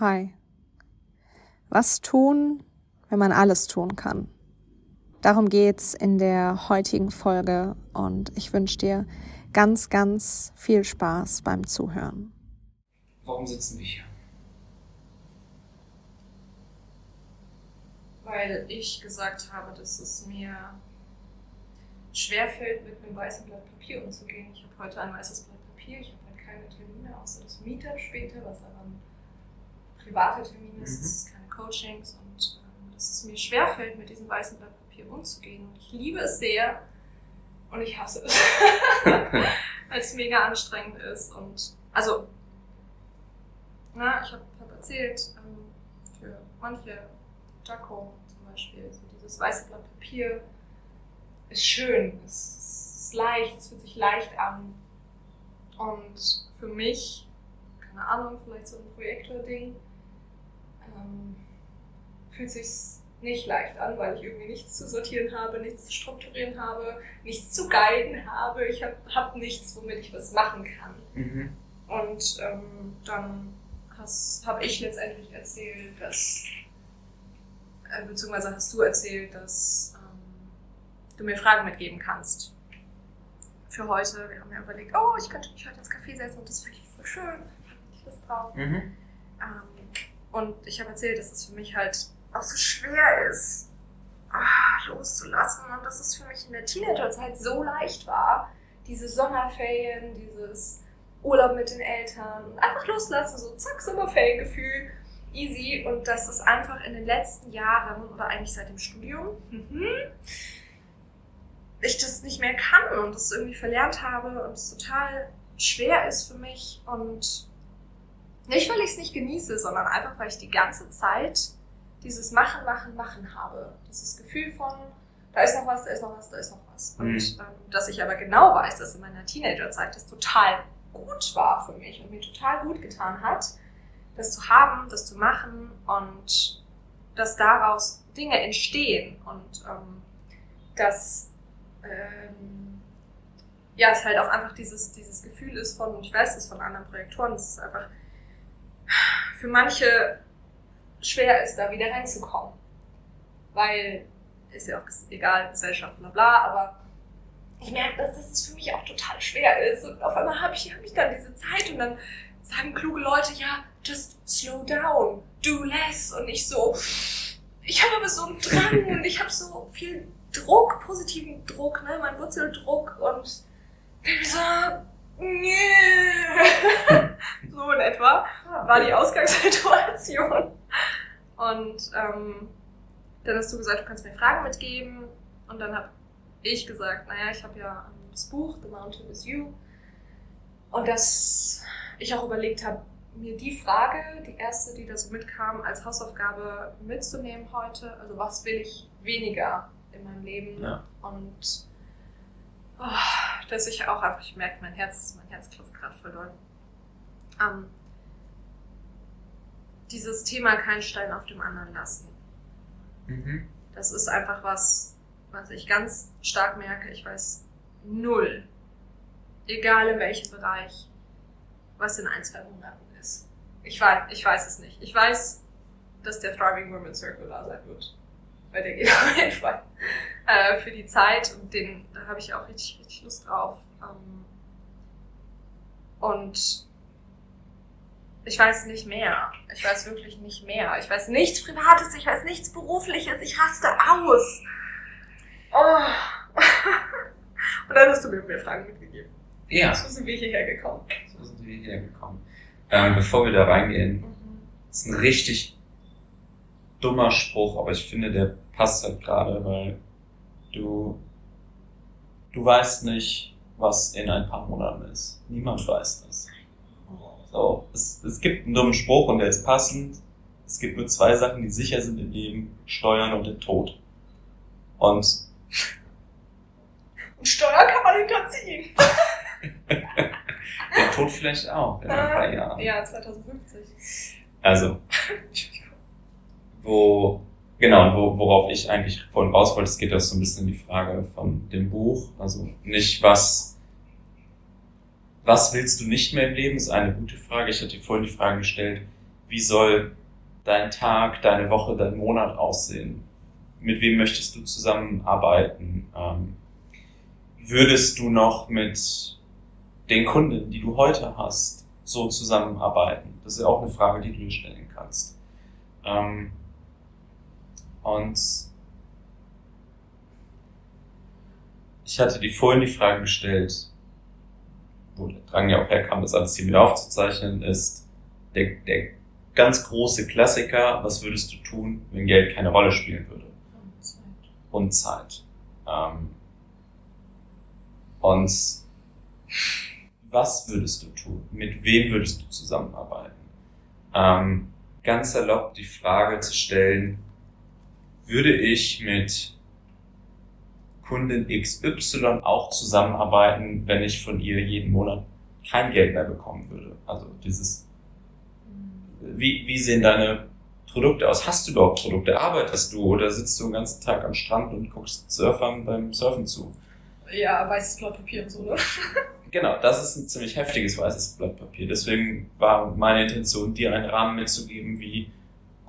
Hi. Was tun, wenn man alles tun kann? Darum geht's in der heutigen Folge und ich wünsche dir ganz, ganz viel Spaß beim Zuhören. Warum sitzen wir hier? Weil ich gesagt habe, dass es mir schwerfällt, mit einem weißen Blatt Papier umzugehen. Ich habe heute ein weißes Blatt Papier, ich habe halt keine Termine, außer das Meetup später, was aber ein privater Termin ist, Mhm. es ist keine Coachings und ähm, dass es mir schwerfällt, mit diesem weißen Blatt Papier umzugehen. Und ich liebe es sehr und ich hasse es, weil es mega anstrengend ist. Und also, na, ich habe hab erzählt, ähm, für manche, Jaco zum Beispiel, so dieses weiße Blatt Papier ist schön, es ist leicht, es fühlt sich leicht an. Und für mich, keine Ahnung, vielleicht so ein Projektor-Ding, ähm, fühlt sich nicht leicht an, weil ich irgendwie nichts zu sortieren habe, nichts zu strukturieren habe, nichts zu guiden habe. Ich habe hab nichts, womit ich was machen kann. Mhm. Und ähm, dann habe ich letztendlich erzählt, dass, äh, beziehungsweise hast du erzählt, dass ähm, du mir Fragen mitgeben kannst. Für heute. Wir haben ja überlegt, oh, ich könnte mich heute ins Café setzen und das finde ich voll schön. Ich Lust drauf. Mhm. Ähm, und ich habe erzählt, dass es für mich halt auch so schwer ist, ah, loszulassen. Und dass es für mich in der Teenagerzeit so leicht war. Diese Sommerferien, dieses Urlaub mit den Eltern einfach loslassen, so zack, Sommerferiengefühl, easy. Und dass es einfach in den letzten Jahren oder eigentlich seit dem Studium mhm, ich das nicht mehr kann und das irgendwie verlernt habe und es total schwer ist für mich und nicht, weil ich es nicht genieße, sondern einfach, weil ich die ganze Zeit dieses Machen, Machen, Machen habe. Dieses Gefühl von, da ist noch was, da ist noch was, da ist noch was. Und Mhm. ähm, dass ich aber genau weiß, dass in meiner Teenagerzeit das total gut war für mich und mir total gut getan hat, das zu haben, das zu machen und dass daraus Dinge entstehen und ähm, dass ähm, ja, es halt auch einfach dieses, dieses Gefühl ist von, und ich weiß es von anderen Projektoren, es einfach für manche schwer ist, da wieder reinzukommen. Weil, ist ja auch egal, Gesellschaft, bla bla, aber ich merke, dass das für mich auch total schwer ist. Und auf einmal habe ich, hab ich dann diese Zeit und dann sagen kluge Leute, ja, just slow down, do less. Und ich so, ich habe aber so einen Drang und ich habe so viel Druck, positiven Druck, ne, mein Wurzeldruck und bin so. so in etwa war die Ausgangssituation. Und ähm, dann hast du gesagt, du kannst mir Fragen mitgeben. Und dann habe ich gesagt, naja, ich habe ja das Buch The Mountain is You. Und dass ich auch überlegt habe, mir die Frage, die erste, die da so mitkam, als Hausaufgabe mitzunehmen heute. Also was will ich weniger in meinem Leben? Ja. Und dass ich auch einfach, ich merke, mein Herz, mein Herz klopft gerade voll doll. Ähm, dieses Thema keinen Stein auf dem anderen lassen. Mhm. Das ist einfach was, was ich ganz stark merke. Ich weiß null, egal in welchem Bereich, was in ein, zwei Monaten ist. Ich weiß, ich weiß es nicht. Ich weiß, dass der Thriving Women Circle da sein wird. Weil der geht auf jeden Fall äh, für die Zeit und den, da habe ich auch richtig, richtig Lust drauf. Ähm, und ich weiß nicht mehr. Ich weiß wirklich nicht mehr. Ich weiß nichts Privates, ich weiß nichts Berufliches, ich raste aus. Oh. Und dann hast du mir mehr Fragen mitgegeben. Ja, So sind wir hierher gekommen. so sind wir hierher gekommen. Ähm, bevor wir da reingehen, Mhm. ist ein richtig dummer Spruch, aber ich finde, der passt halt gerade, weil du, du weißt nicht, was in ein paar Monaten ist. Niemand weiß das. So, es, es gibt einen dummen Spruch und der ist passend. Es gibt nur zwei Sachen, die sicher sind im Leben. Steuern und der Tod. Und Und Steuer kann man hinterziehen. der Tod vielleicht auch in ein paar Jahren. Ja, 2050. Also, wo, genau, wo, worauf ich eigentlich vorhin raus wollte, es geht auch so ein bisschen in die Frage von dem Buch. Also nicht was, was willst du nicht mehr im Leben, ist eine gute Frage. Ich hatte dir vorhin die Frage gestellt, wie soll dein Tag, deine Woche, dein Monat aussehen? Mit wem möchtest du zusammenarbeiten? Ähm, würdest du noch mit den Kunden, die du heute hast, so zusammenarbeiten? Das ist ja auch eine Frage, die du dir stellen kannst. Ähm, und ich hatte dir vorhin die Frage gestellt, wo der Drang ja auch herkam, das alles hier wieder aufzuzeichnen, ist der, der ganz große Klassiker, was würdest du tun, wenn Geld keine Rolle spielen würde? Und Zeit. Und Zeit. Ähm, und was würdest du tun? Mit wem würdest du zusammenarbeiten? Ähm, ganz erlaubt die Frage zu stellen, würde ich mit Kundin XY auch zusammenarbeiten, wenn ich von ihr jeden Monat kein Geld mehr bekommen würde? Also dieses, wie, wie sehen deine Produkte aus? Hast du überhaupt Produkte? Arbeitest du oder sitzt du den ganzen Tag am Strand und guckst Surfern beim Surfen zu? Ja, weißes Blatt Papier und so, ne? Genau, das ist ein ziemlich heftiges weißes Blatt Papier. Deswegen war meine Intention, dir einen Rahmen mitzugeben, wie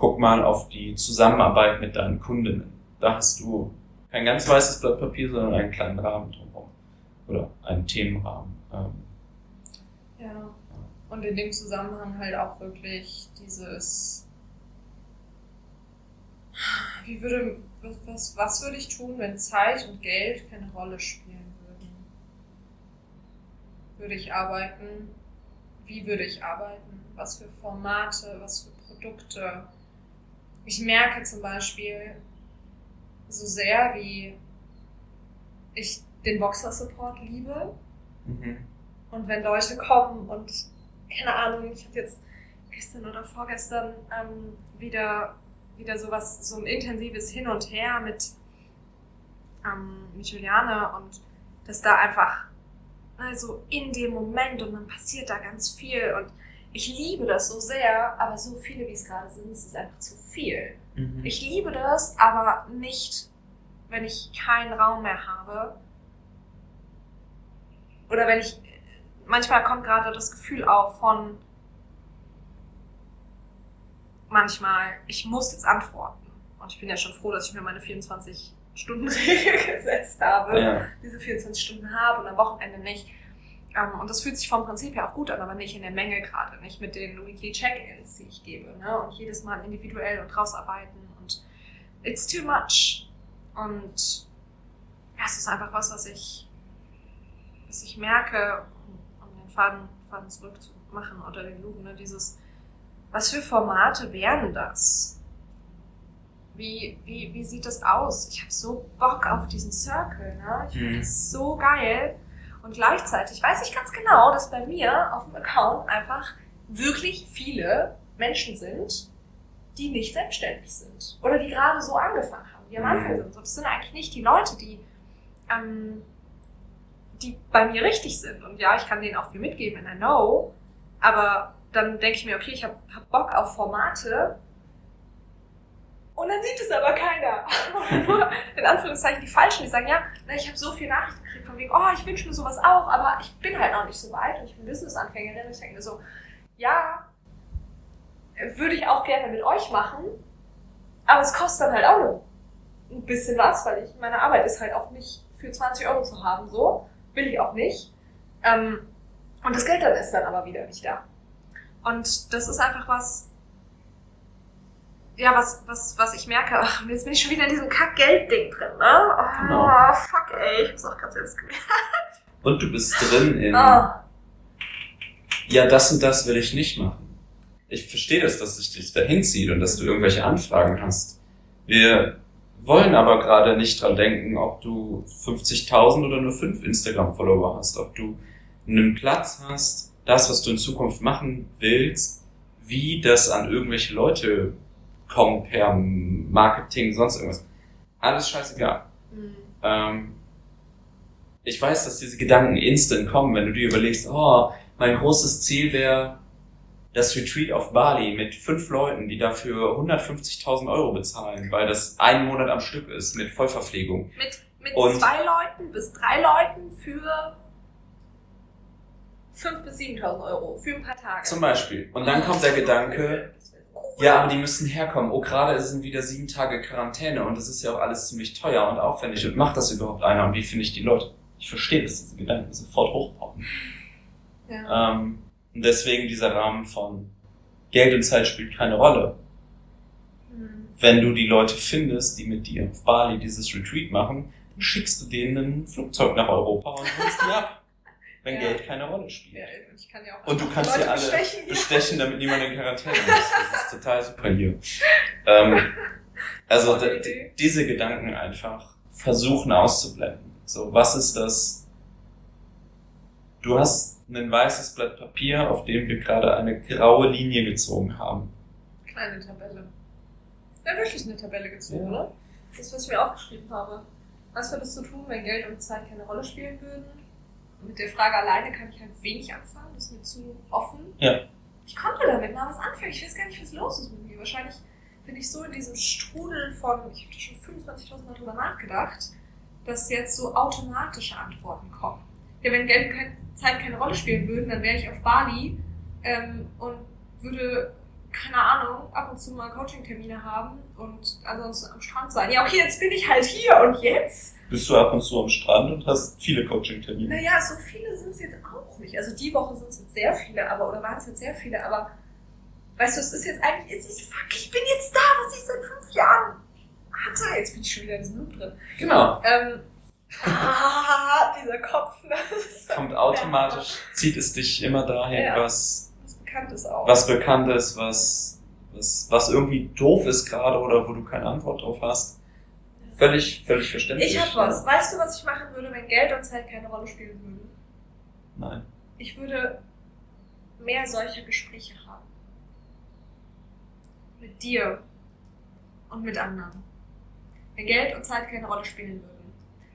guck mal auf die Zusammenarbeit mit deinen Kundinnen. Da hast du kein ganz weißes Blatt Papier, sondern einen kleinen Rahmen drumherum. Oder einen Themenrahmen. Ähm, Ja. Und in dem Zusammenhang halt auch wirklich dieses. Wie würde. Was, was, was würde ich tun, wenn Zeit und Geld keine Rolle spielen würden? Würde ich arbeiten? Wie würde ich arbeiten? Was für Formate? Was für Produkte? Ich merke zum Beispiel so sehr, wie ich den Boxer-Support liebe. mhm. Und wenn Leute kommen und, keine Ahnung, ich hatte jetzt gestern oder vorgestern ähm, wieder, wieder sowas, so ein intensives Hin und Her mit, ähm, mit Juliane und dass da einfach, also in dem Moment und dann passiert da ganz viel und ich liebe das so sehr, aber so viele wie es gerade sind, es ist einfach zu viel. Mhm. Ich liebe das, aber nicht, wenn ich keinen Raum mehr habe. Oder wenn ich, manchmal kommt gerade das Gefühl auf von, manchmal, ich muss jetzt antworten. Und ich bin ja schon froh, dass ich mir meine 24-Stunden-Regel gesetzt habe. ja. Diese 24 Stunden habe und am Wochenende nicht. Ähm, und das fühlt sich vom Prinzip her auch gut an, aber nicht in der Menge gerade, nicht mit den Weekly Check-ins, die ich gebe. Ne? Und jedes Mal individuell und rausarbeiten und it's too much. Und ja, es ist einfach was, was ich, was ich merke, um, um den Faden, Faden zurückzumachen oder den Loop, ne? dieses, was für Formate wären das? Wie, wie, wie sieht das aus? Ich habe so Bock auf diesen Circle, ne? Ich finde Mhm. das so geil. Und gleichzeitig weiß ich ganz genau, dass bei mir auf dem Account einfach wirklich viele Menschen sind, die nicht selbstständig sind. Oder die gerade so angefangen haben, die am Mhm. Anfang sind. Das sind eigentlich nicht die Leute, die, ähm, die bei mir richtig sind. Und ja, ich kann denen auch viel mitgeben, and I know. Aber dann denke ich mir, okay, ich habe hab Bock auf Formate. Und dann sieht es aber keiner. Nur in Anführungszeichen die Falschen, die sagen, ja, na, ich habe so viele Nachrichten gekriegt von wegen, oh, ich wünsche mir sowas auch, aber ich bin halt noch nicht so weit und ich bin Business-Anfängerin. Ich denke mir so, ja, würde ich auch gerne mit euch machen, aber es kostet dann halt auch nur ein bisschen was, weil ich, meine Arbeit ist halt auch nicht für 20 Euro zu haben, so. Will ich auch nicht. Ähm, und das Geld dann ist dann aber wieder nicht da. Und das ist einfach was, ja, was, was, was ich merke, ach, jetzt bin ich schon wieder in diesem Kack-Geld-Ding drin, ne? Oh, Genau. fuck, ey, ich hab's auch gerade selbst gemerkt. Und du bist drin in, Ah, ja, das und das will ich nicht machen. Ich verstehe das, dass sich das dahin zieht und dass du irgendwelche Anfragen hast. Wir wollen aber gerade nicht dran denken, ob du 50.000 oder nur 5 Instagram-Follower hast, ob du einen Platz hast, das, was du in Zukunft machen willst, wie das an irgendwelche Leute kommt per Marketing, sonst irgendwas. Alles scheißegal. hm. Ähm, ich weiß, dass diese Gedanken instant kommen, wenn du dir überlegst, oh, mein großes Ziel wäre das Retreat auf Bali mit fünf Leuten, die dafür 150.000 Euro bezahlen, weil das einen Monat am Stück ist mit Vollverpflegung. Mit, mit Und- zwei Leuten bis drei Leuten für 5.000 bis 7.000 Euro für ein paar Tage. Zum Beispiel. Und dann kommt der Gedanke, Ja, aber die müssen herkommen. Oh, gerade sind wieder sieben Tage Quarantäne und das ist ja auch alles ziemlich teuer und aufwendig. Und macht das überhaupt einer? Und wie finde ich die Leute? Ich verstehe, dass diese Gedanken sofort hochpoppen. Ja. Ähm, und deswegen dieser Rahmen von Geld und Zeit spielt keine Rolle. Hm. Wenn du die Leute findest, die mit dir auf Bali dieses Retreat machen, dann schickst du denen ein Flugzeug nach Europa und holst die ab. Wenn Ja. Geld keine Rolle spielt. Ja, ich kann ja auch Und du kannst Leute sie alle bestechen bestechen, damit niemand in Quarantäne muss. Das ist total super hier. Ähm, also diese Gedanken einfach versuchen auszublenden. So, was ist das? Du hast ein weißes Blatt Papier, auf dem wir gerade eine graue Linie gezogen haben. Kleine Tabelle. Ja, wirklich eine Tabelle gezogen, Ja. oder? Das, was ich mir aufgeschrieben habe. Was würdest du tun, wenn Geld und Zeit keine Rolle spielen würden? Mit der Frage alleine kann ich halt wenig anfangen, das ist mir zu offen. Ja. Ich konnte damit mal was anfangen. Ich weiß gar nicht, was los ist mit mir. Wahrscheinlich bin ich so in diesem Strudel von, ich habe schon 25.000 Mal drüber nachgedacht, dass jetzt so automatische Antworten kommen. Ja, wenn Geld und keine Zeit keine Rolle spielen würden, dann wäre ich auf Bali ähm, und würde, keine Ahnung, ab und zu mal Coaching-Termine haben und ansonsten am Strand sein. Ja, okay, jetzt bin ich halt hier und jetzt? Bist du ab und zu am Strand und hast viele Coaching-Termine? Naja, so viele sind es jetzt auch nicht. Also die Woche sind es jetzt sehr viele, aber, oder waren es jetzt sehr viele, aber weißt du, es ist jetzt eigentlich, es ist, fuck, ich bin jetzt da, was ich seit fünf Jahren hatte. Jetzt bin ich schon wieder in diesem Loop drin. Genau. Ähm, ah, dieser Kopf, ne? das ist so- Kommt automatisch, zieht es dich immer dahin, Ja. was, Was bekannt ist auch. was bekannt ist, was, was, was irgendwie doof ist gerade oder wo du keine Antwort drauf hast. Völlig, völlig verständlich. Ich hab was. Weißt du, was ich machen würde, wenn Geld und Zeit keine Rolle spielen würden? Nein. Ich würde mehr solcher Gespräche haben. Mit dir und mit anderen. Wenn Geld und Zeit keine Rolle spielen würden,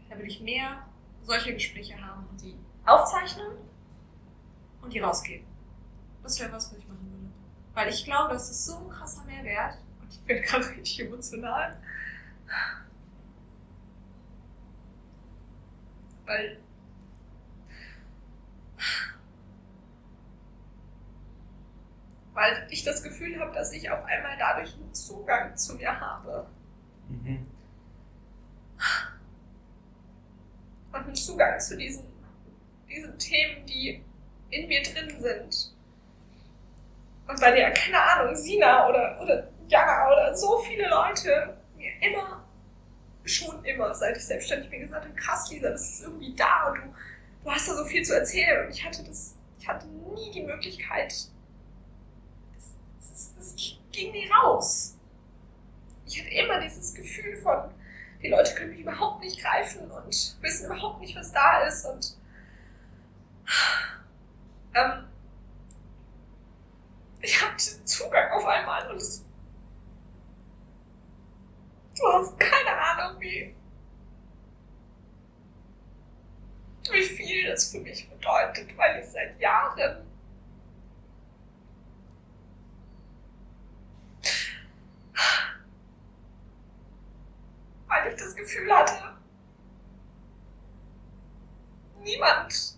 dann würde ich mehr solche Gespräche haben und die aufzeichnen und die rausgeben. Das wäre was, was ich machen würde. Weil ich glaube, das ist so ein krasser Mehrwert. Und ich bin gerade richtig emotional. Weil weil ich das Gefühl habe, dass ich auf einmal dadurch einen Zugang zu mir habe Mhm. und einen Zugang zu diesen, diesen Themen, die in mir drin sind. Und weil ja, keine Ahnung, Sina oder, oder Jana oder so viele Leute mir immer, schon immer, seit ich selbstständig bin, gesagt haben, krass, Lisa, das ist irgendwie da und du, du hast da so viel zu erzählen. Und ich hatte das, ich hatte nie die Möglichkeit, es ging nie raus. Ich hatte immer dieses Gefühl von, die Leute können mich überhaupt nicht greifen und wissen überhaupt nicht, was da ist. Und ähm, ich habe diesen Zugang auf einmal und es, du hast keine Ahnung, wie, wie viel das für mich bedeutet, weil ich seit Jahren weil ich das Gefühl hatte, niemand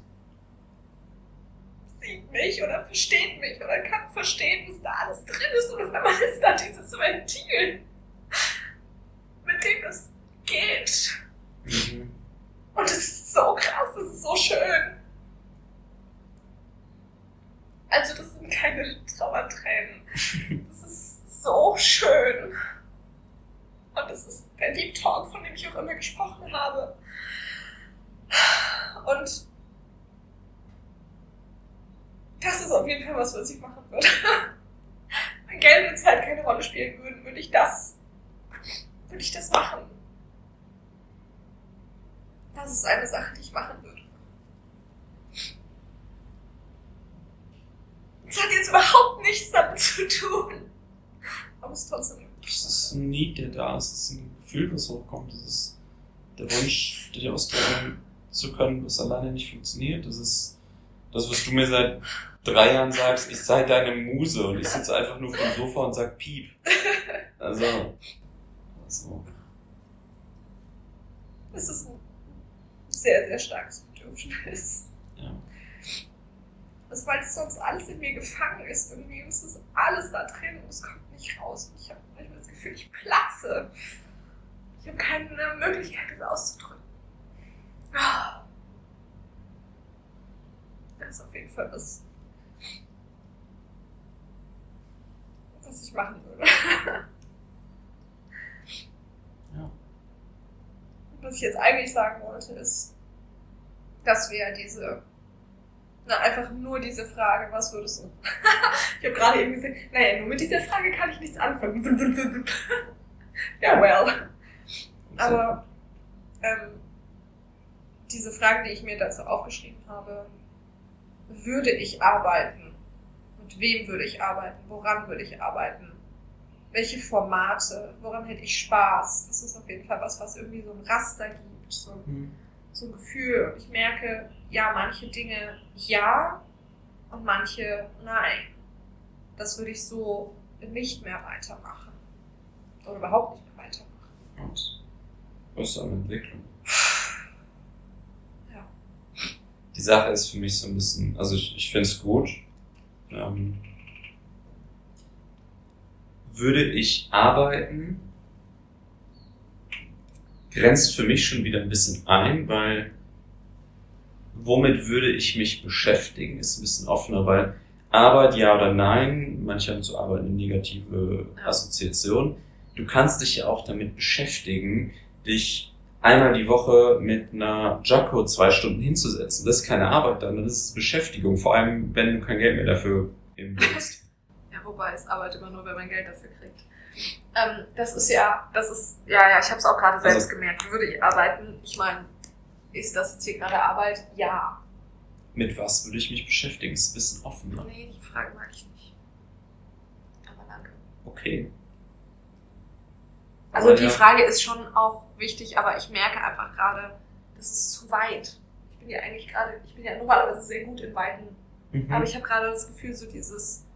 sieht mich oder versteht mich oder kann verstehen, was da alles drin ist. Und auf einmal ist da dieses Ventil, mit dem es geht. Mhm. Und es ist so krass, es ist so schön. Also das sind keine Trauertränen. Das ist so schön. Und das ist der Deep Talk, von dem ich auch immer gesprochen habe. Und das ist auf jeden Fall was, was ich machen würde. Wenn Geld und Zeit keine Rolle spielen würden, würde ich das, würde ich das machen. Das ist eine Sache, die ich machen würde. Es hat jetzt überhaupt nichts damit zu tun. Aber es ist trotzdem. Das ist ein Need, der da ist. Das ist ein Gefühl, was hochkommt. Das ist der Wunsch, dich ausdrücken zu können, was alleine nicht funktioniert. Das ist das, was du mir seit drei Jahren sagst, ich sei deine Muse und ich sitze einfach nur auf dem Sofa und sag Piep. Also, also Es ist ein sehr, sehr starkes Bedürfnis. ja. Also, weil es sonst alles in mir gefangen ist. Irgendwie ist es alles da drin und es kommt nicht raus. Ich habe manchmal das Gefühl, ich platze. Ich habe keine Möglichkeit, das auszudrücken. Ah. Das ist auf jeden Fall was, was ich machen würde. Ja. Was ich jetzt eigentlich sagen wollte, ist, dass wir diese, na, einfach nur diese Frage, was würdest du? ich habe gerade eben gesagt, naja, nur mit dieser Frage kann ich nichts anfangen. ja, well. Aber ähm, diese Fragen, die ich mir dazu aufgeschrieben habe, würde ich arbeiten? Mit wem würde ich arbeiten? Woran würde ich arbeiten? Welche Formate? Woran hätte ich Spaß? Das ist auf jeden Fall was, was irgendwie so ein Raster gibt, so ein, Mhm. so ein Gefühl. Ich merke, ja, manche Dinge ja und manche nein. Das würde ich so nicht mehr weitermachen. Oder überhaupt nicht mehr weitermachen. Und was ist eine Entwicklung? Ja. Die Sache ist für mich so ein bisschen, also ich, ich finde es gut. Ähm, würde ich arbeiten, grenzt für mich schon wieder ein bisschen ein, weil womit würde ich mich beschäftigen, ist ein bisschen offener, weil Arbeit ja oder nein, manche haben zu Arbeit eine negative. Assoziation. Du kannst dich ja auch damit beschäftigen, dich einmal die Woche mit einer Jacko zwei Stunden hinzusetzen. Das ist keine Arbeit dann, das ist Beschäftigung, vor allem wenn du kein Geld mehr dafür geben willst. Ja, wobei es Arbeit immer nur, wenn man Geld dafür kriegt. Ähm, das ist ja, das ist, ja, ja, ich habe es auch gerade selbst Also- gemerkt. Würde ich arbeiten? Ich meine, ist das jetzt hier gerade Arbeit? Ja. Mit was würde ich mich beschäftigen? Ist ein bisschen offener. Nee, die Frage mag ich nicht. Aber danke. Okay. Also Aber die ja. Frage ist schon auch wichtig, aber ich merke einfach gerade, das ist zu weit. Ich bin ja eigentlich gerade, ich bin ja normalerweise sehr gut in weiten Mhm. Aber ich habe gerade das Gefühl, so dieses,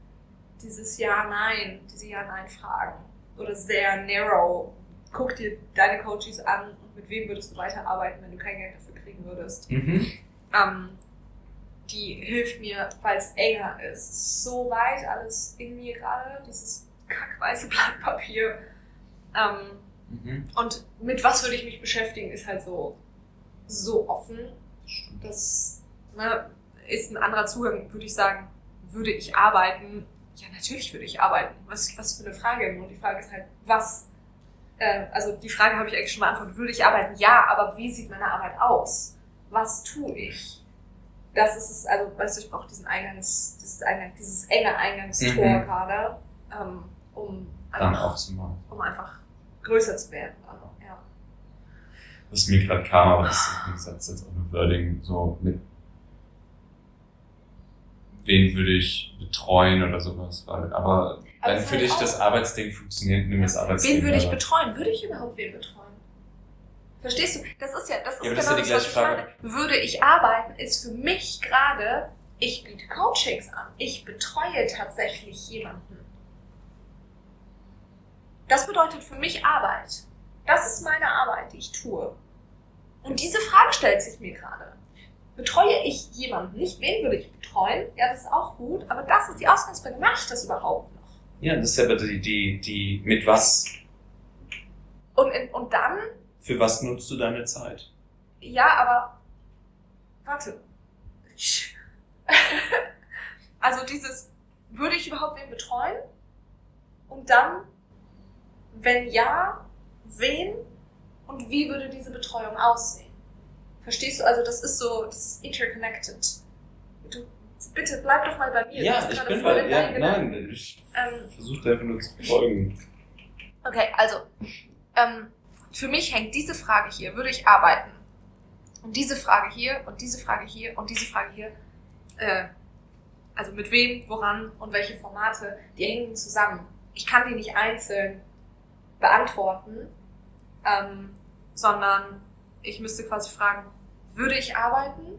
dieses Ja-Nein, diese Ja-Nein-Fragen. Oder sehr narrow. Guck dir deine Coaches an und mit wem würdest du weiterarbeiten, wenn du kein Geld dafür kriegen würdest. Mhm. Ähm, die hilft mir, weil es enger ist. So weit alles in mir gerade, dieses kackweiße Blatt Papier. Ähm, Mhm. und mit was würde ich mich beschäftigen, ist halt so, so offen. Das ne, ist ein anderer Zugang, würde ich sagen. Würde ich arbeiten? Ja, natürlich würde ich arbeiten. Was, was für eine Frage? Und die Frage ist halt, was? Äh, also die Frage habe ich eigentlich schon beantwortet. Würde ich arbeiten? Ja, aber wie sieht meine Arbeit aus? Was tue ich? Das ist es, also weißt du, ich brauche diesen Eingangs, dieses, Eingang, dieses enge Eingangstor Mhm. gerade, ähm, um, Dann einfach, um einfach größer zu werden. Also, ja. Was mir gerade kam, aber das ist, jetzt auch nur Wording, so mit wen würde ich betreuen oder sowas, weil, aber es für dich das Arbeitsding funktioniert, nimm das Arbeitsding. Wen würde ich betreuen? Würde ich überhaupt wen betreuen? Verstehst du? Das ist ja, das ist Ja, das genau das, ja die was ich meine. Würde ich arbeiten, ist für mich gerade, ich biete Coachings an. Ich betreue tatsächlich jemanden. Das bedeutet für mich Arbeit. Das ist meine Arbeit, die ich tue. Und diese Frage stellt sich mir gerade. Betreue ich jemanden? Nicht wen würde ich betreuen? Ja, das ist auch gut, aber das ist die Ausgangsfrage. Mache ich das überhaupt noch? Ja, das ist ja aber die, die, die, mit was, Und, in, und dann für was nutzt du deine Zeit? Ja, aber warte. also dieses, würde ich überhaupt wen betreuen? Und dann, wenn ja, wen und wie würde diese Betreuung aussehen? Verstehst du? Also das ist so, das ist interconnected. Du, bitte bleib doch mal bei mir. Ja, ich bin bei, ja, nein, ich Ähm, versuche einfach nur zu folgen. Okay, also ähm, für mich hängt diese Frage hier, würde ich arbeiten? Und diese Frage hier und diese Frage hier und diese Frage hier, äh, also mit wem, woran und welche Formate, die hängen zusammen. Ich kann die nicht einzeln beantworten, ähm, sondern ich müsste quasi fragen, würde ich arbeiten?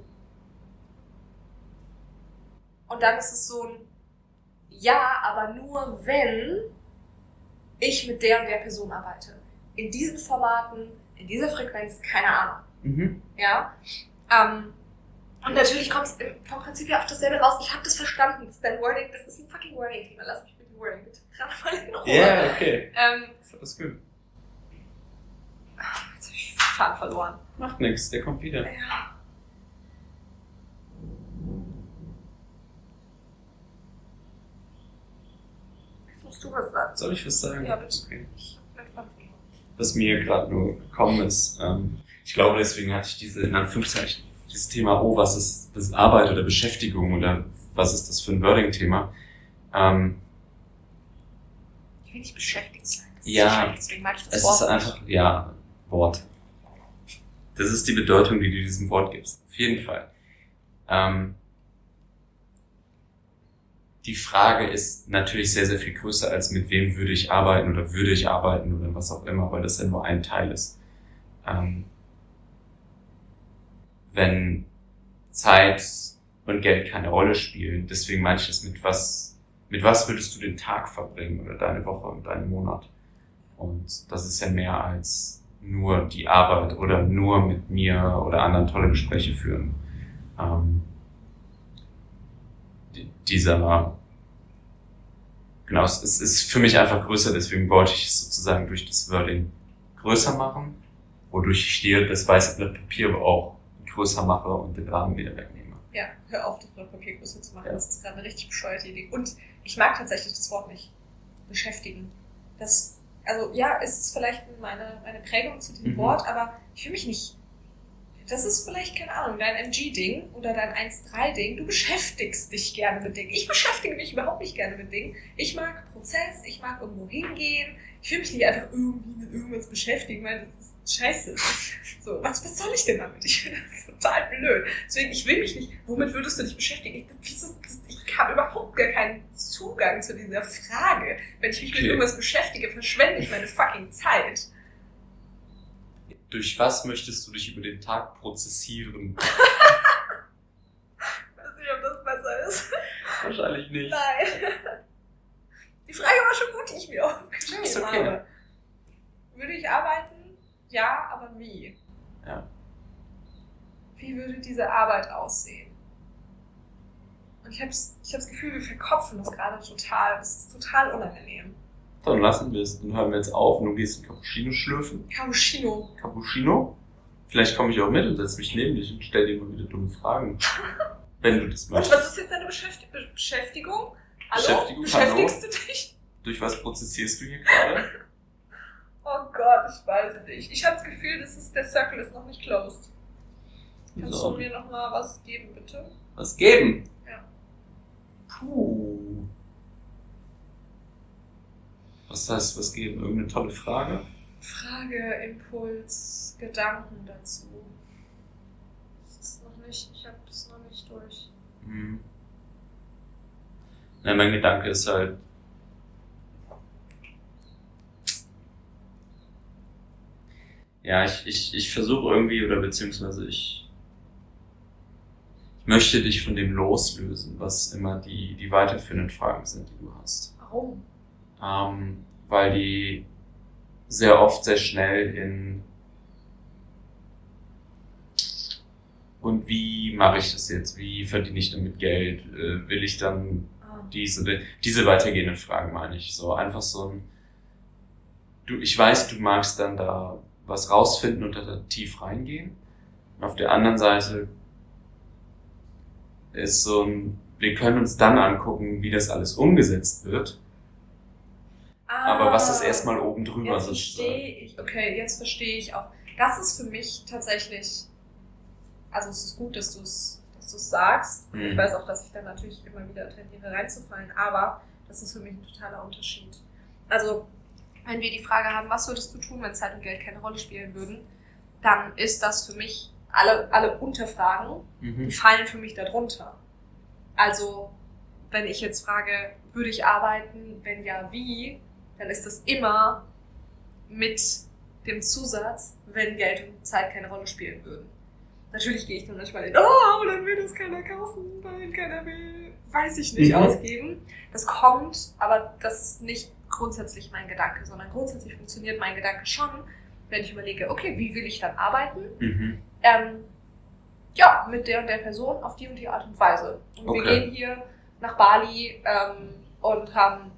Und dann ist es so ein Ja, aber nur wenn ich mit der und der Person arbeite. In diesen Formaten, in dieser Frequenz, keine Ahnung. Mhm. Ja. Ähm, und natürlich kommt es vom Prinzip her auf dasselbe raus. Ich habe das verstanden. Das ist dein Wording, das ist ein fucking Wording-Thema. Lass mich Wording bitte gerade mal in Ruhe. Ja, yeah, okay. Ähm, Das ist gut. jetzt habe ich den Faden verloren. Macht nix, der kommt wieder. Ja. Jetzt musst du was sagen. Soll ich was sagen? Ja, bitte. Okay. Was mir gerade nur gekommen ist. Ähm, ich glaube, deswegen hatte ich diese, in Anführungszeichen, dieses Thema, oh, was ist, was ist Arbeit oder Beschäftigung oder was ist das für ein Wording-Thema? Ähm, Ich will nicht beschäftigt sein. Das Ja, deswegen mag ich das es Wort ist einfach, ja, Wort. Das ist die Bedeutung, die du diesem Wort gibst. Auf jeden Fall. Ähm, die Frage ist natürlich sehr, sehr viel größer als mit wem würde ich arbeiten oder würde ich arbeiten oder was auch immer, weil das ja nur ein Teil ist. Ähm, wenn Zeit und Geld keine Rolle spielen, deswegen meine ich das mit was, mit was würdest du den Tag verbringen oder deine Woche und deinen Monat? Und das ist ja mehr als nur die Arbeit oder nur mit mir oder anderen tolle Gespräche führen. Ähm, die- dieser, genau, es es ist für mich einfach größer, deswegen wollte ich es sozusagen durch das Wording größer machen, wodurch ich dir das weiße Blatt Papier aber auch größer mache und den Rahmen wieder wegnehme. Ja, hör auf, das Blatt Papier größer zu machen. Ja. Das ist gerade eine richtig bescheuerte Idee. Und ich mag tatsächlich das Wort nicht. Beschäftigen. Das, also ja, es ist vielleicht meine, meine Prägung zu diesem Mhm. Wort, aber ich fühle mich nicht. Das ist vielleicht, keine Ahnung, dein MG-Ding oder dein 1.3-Ding. Du beschäftigst dich gerne mit Dingen. Ich beschäftige mich überhaupt nicht gerne mit Dingen. Ich mag Prozess, ich mag irgendwo hingehen. Ich will mich nicht einfach irgendwie mit irgendwas beschäftigen, weil das ist scheiße. So, was, was soll ich denn damit? Ich finde das total blöd. Deswegen, ich will mich nicht. Womit würdest du dich beschäftigen? Ich, das- ich habe überhaupt gar keinen Zugang zu dieser Frage. Wenn ich mich mit Okay. irgendwas beschäftige, verschwende ich meine fucking Zeit. Durch was möchtest du dich über den Tag prozessieren? Ich weiß nicht, ob das besser ist. Wahrscheinlich nicht. Nein. Die Frage war schon gut, die ich mir aufgeschrieben Ist okay. habe. Würde ich arbeiten? Ja, aber wie? Ja. Wie würde diese Arbeit aussehen? Und ich habe ich hab das Gefühl, wir verkopfen das gerade total. Das ist total unangenehm. Dann lassen wir es. Dann hören wir jetzt auf und du gehst ein Cappuccino schlürfen. Cappuccino. Cappuccino? Vielleicht komme ich auch mit und setze mich neben dich und stell dir mal wieder dumme Fragen. Wenn du das Und möchtest. was ist jetzt deine Beschäftig Be Beschäftigung? Hallo? Beschäftigung, Beschäftigst du dich? Durch was prozessierst du hier gerade? Oh Gott, ich weiß nicht. Ich habe das Gefühl, das ist, der Circle ist noch nicht closed. Kannst So. du mir noch mal was geben, bitte? Was geben? Ja. Puh. Was heißt was geben? Irgendeine tolle Frage? Frage, Impuls, Gedanken dazu. Das ist noch nicht, ich habe es noch nicht durch. Hm. Na, mein Gedanke ist halt. Ja, ich, ich, ich versuche irgendwie, oder beziehungsweise ich, ich möchte dich von dem loslösen, was immer die, die weiterführenden Fragen sind, die du hast. Warum? Ähm, weil die sehr oft sehr schnell in und wie mache ich das jetzt? Wie verdiene ich damit Geld? Äh, will ich dann Ah. dies oder diese weitergehenden Fragen meine ich. So einfach so ein du, ich weiß, du magst dann da was rausfinden und da tief reingehen. Und auf der anderen Seite ist so ein, wir können uns dann angucken, wie das alles umgesetzt wird. Aber was ist erstmal oben drüber Ah. Jetzt verstehe ich, okay, jetzt verstehe ich auch. Das ist für mich tatsächlich, also es ist gut, dass du es dass du's sagst. Mhm. Ich weiß auch, dass ich dann natürlich immer wieder tendiere reinzufallen, aber das ist für mich ein totaler Unterschied. Also, wenn wir die Frage haben, was würdest du tun, wenn Zeit und Geld keine Rolle spielen würden, dann ist das für mich, alle, alle Unterfragen, Mhm. die fallen für mich darunter. Also, wenn ich jetzt frage, würde ich arbeiten, wenn ja, wie, dann ist das immer mit dem Zusatz, wenn Geld und Zeit keine Rolle spielen würden. Natürlich gehe ich dann manchmal in, oh, dann will das keiner kaufen, weil keiner will, weiß ich nicht, Mhm. ausgeben. Das kommt, aber das ist nicht grundsätzlich mein Gedanke, sondern grundsätzlich funktioniert mein Gedanke schon, wenn ich überlege, okay, wie will ich dann arbeiten? Mhm. ähm, ja, mit der und der Person auf die und die Art und Weise. Und wir Okay. gehen hier nach Bali ähm, und haben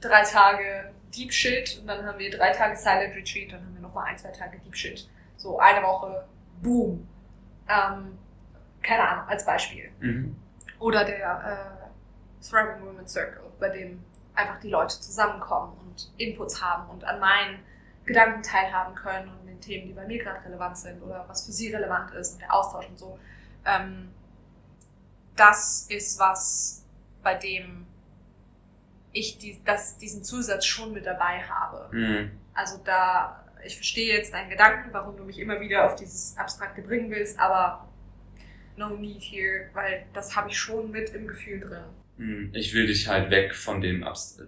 drei Tage Deep Shit und dann haben wir drei Tage Silent Retreat, dann haben wir nochmal ein, zwei Tage Deep Shit. So eine Woche, boom. Ähm, keine Ahnung, als Beispiel. Mhm. Oder der äh, Thriving Women Circle, bei dem einfach die Leute zusammenkommen und Inputs haben und an meinen Gedanken teilhaben können und den Themen, die bei mir gerade relevant sind oder was für sie relevant ist und der Austausch und so. Ähm, das ist was, bei dem ich die, das, diesen Zusatz schon mit dabei habe. Mhm. Also da, ich verstehe jetzt deinen Gedanken, warum du mich immer wieder auf dieses Abstrakte bringen willst, aber no need here, weil das habe ich schon mit im Gefühl drin. Mhm. Ich will dich halt weg von dem Abst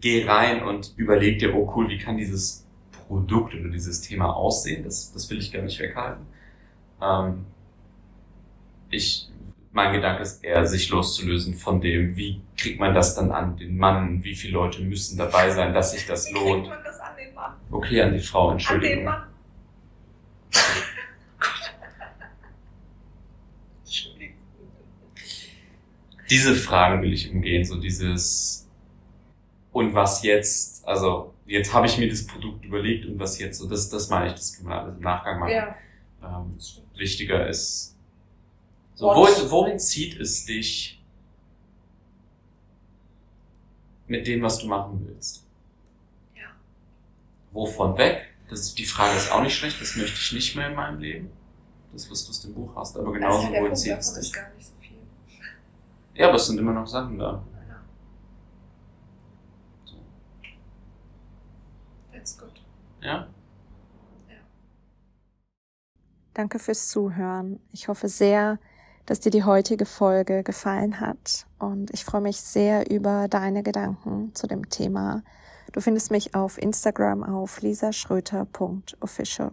Geh rein und überleg dir, oh cool, wie kann dieses Produkt oder dieses Thema aussehen? Das, das will ich gar nicht weghalten. Ähm, ich mein Gedanke ist eher, sich loszulösen von dem, wie kriegt man das dann an den Mann, wie viele Leute müssen dabei sein, dass sich das Wie lohnt. kriegt man das an den Mann? Okay, an die Frau, An den Entschuldigung. Mann? Entschuldigung. Diese Fragen will ich umgehen, so dieses und was jetzt, also jetzt habe ich mir das Produkt überlegt und was jetzt, so das, das meine ich, das kann man alles im Nachgang machen. Ja. Ähm, wichtiger ist, so, wohin, wohin zieht es dich mit dem, was du machen willst? Ja. Wovon weg? Das die Frage ist auch nicht schlecht, das möchte ich nicht mehr in meinem Leben. Das, was du aus dem Buch hast, aber ist genauso, wohin zieht es dich? gar nicht so. Ja, aber es sind immer noch Sachen da. Ja. So. That's good. Ja? Danke fürs Zuhören. Ich hoffe sehr, dass dir die heutige Folge gefallen hat und ich freue mich sehr über deine Gedanken zu dem Thema. Du findest mich auf Instagram auf lisaschröter.official.